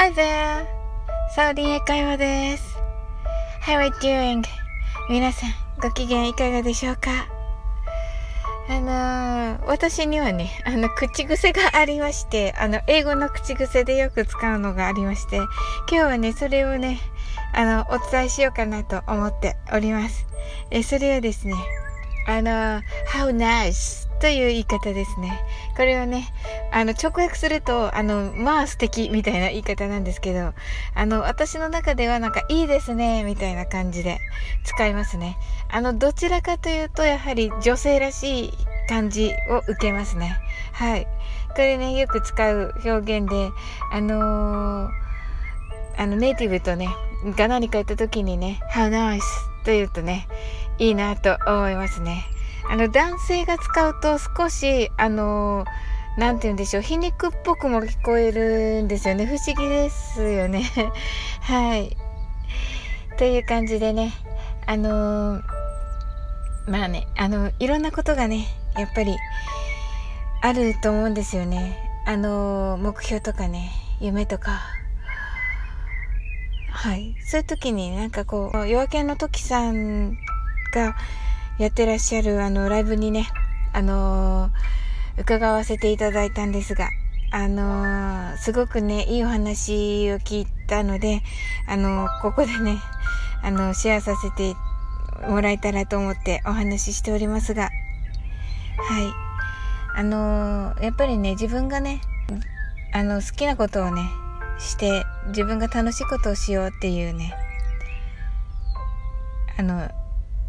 Hi there! サウリン英会話です。How are you doing? 皆さん、ご機嫌いかがでしょうか？あのー、私にはね、あの、口癖がありまして、あの、英語の口癖でよく使うのがありまして、今日はね、それをね、あの、お伝えしようかなと思っております。え、それはですね、あの、How nice という言い方ですね。これをね、あの、直訳すると、あの、まあ素敵みたいな言い方なんですけど、あの、私の中ではなんかいいですね、みたいな感じで使いますね。あの、どちらかというと、やはり女性らしい感じを受けますね。はい。これね、よく使う表現で、あのー、あの、ネイティブとね、が何か言った時にね、How nice と言うとね、いいなと思いますね。あの男性が使うと少しあの何て言うんでしょう皮肉っぽくも聞こえるんですよね。不思議ですよね。はい。という感じでねあのまあねあのいろんなことがねやっぱりあると思うんですよね。あの目標とかね夢とか。はい。そういう時になんかこう夜明けの時さんがやってらっしゃるあのライブにね、あのー、伺わせていただいたんですが、あのー、すごくね、いいお話を聞いたので、あのー、ここでね、あの、シェアさせてもらえたらと思ってお話ししておりますが、はい。あのやっぱりね、自分がね、あの、好きなことをね、して、自分が楽しいことをしようっていうね、あの、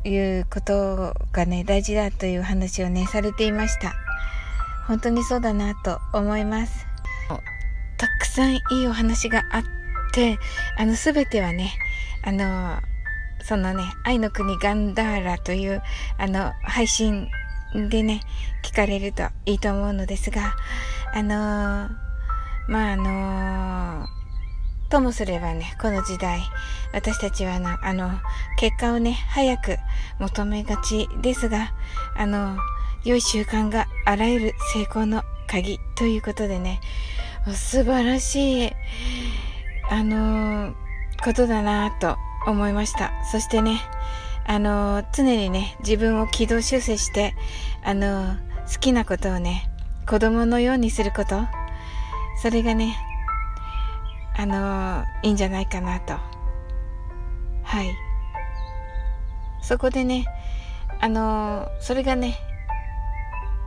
いうことがね、大事だという話をね、されていました。本当にそうだなと思います。たくさんいいお話があって、あの、すべてはね、あの、そのね、愛の国ガンダーラという、あの、配信でね、聞かれるといいと思うのですが、あのまあ、あのともすればね、この時代、私たちはな、あの、結果をね、早く求めがちですが、あの、良い習慣があらゆる成功の鍵ということでね、素晴らしい、あの、ことだなと思いました。そしてね、あの、常にね、自分を軌道修正して、あの、好きなことをね、子供のようにすること、それがね、あのいいんじゃないかなと。はい。そこでねあのそれがね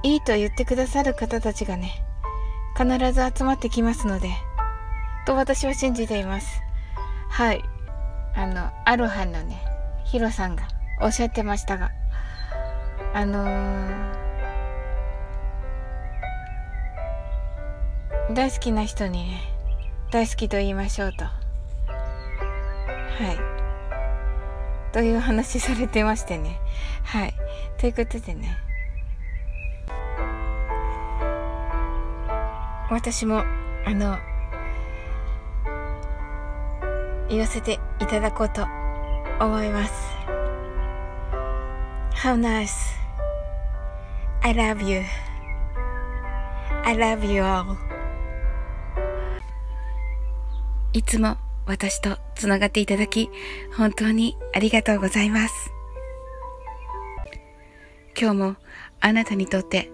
いいと言ってくださる方たちがね必ず集まってきますのでと私は信じています。はい。あのアロハのねヒロさんがおっしゃってましたがあのー、大好きな人にね大好きと言いましょうと。はい。という話されてましてね。はい。ということでね。私も、あの、言わせていただこうと思います。How nice. I love you. I love you all. いつも私とつながっていただき、本当にありがとうございます。今日もあなたにとって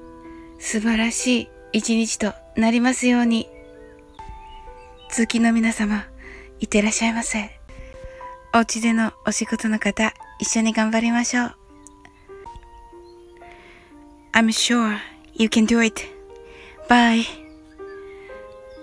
素晴らしい一日となりますように。通勤の皆様、いってらっしゃいませ。お家でのお仕事の方、一緒に頑張りましょう。I'm sure you can do it. Bye.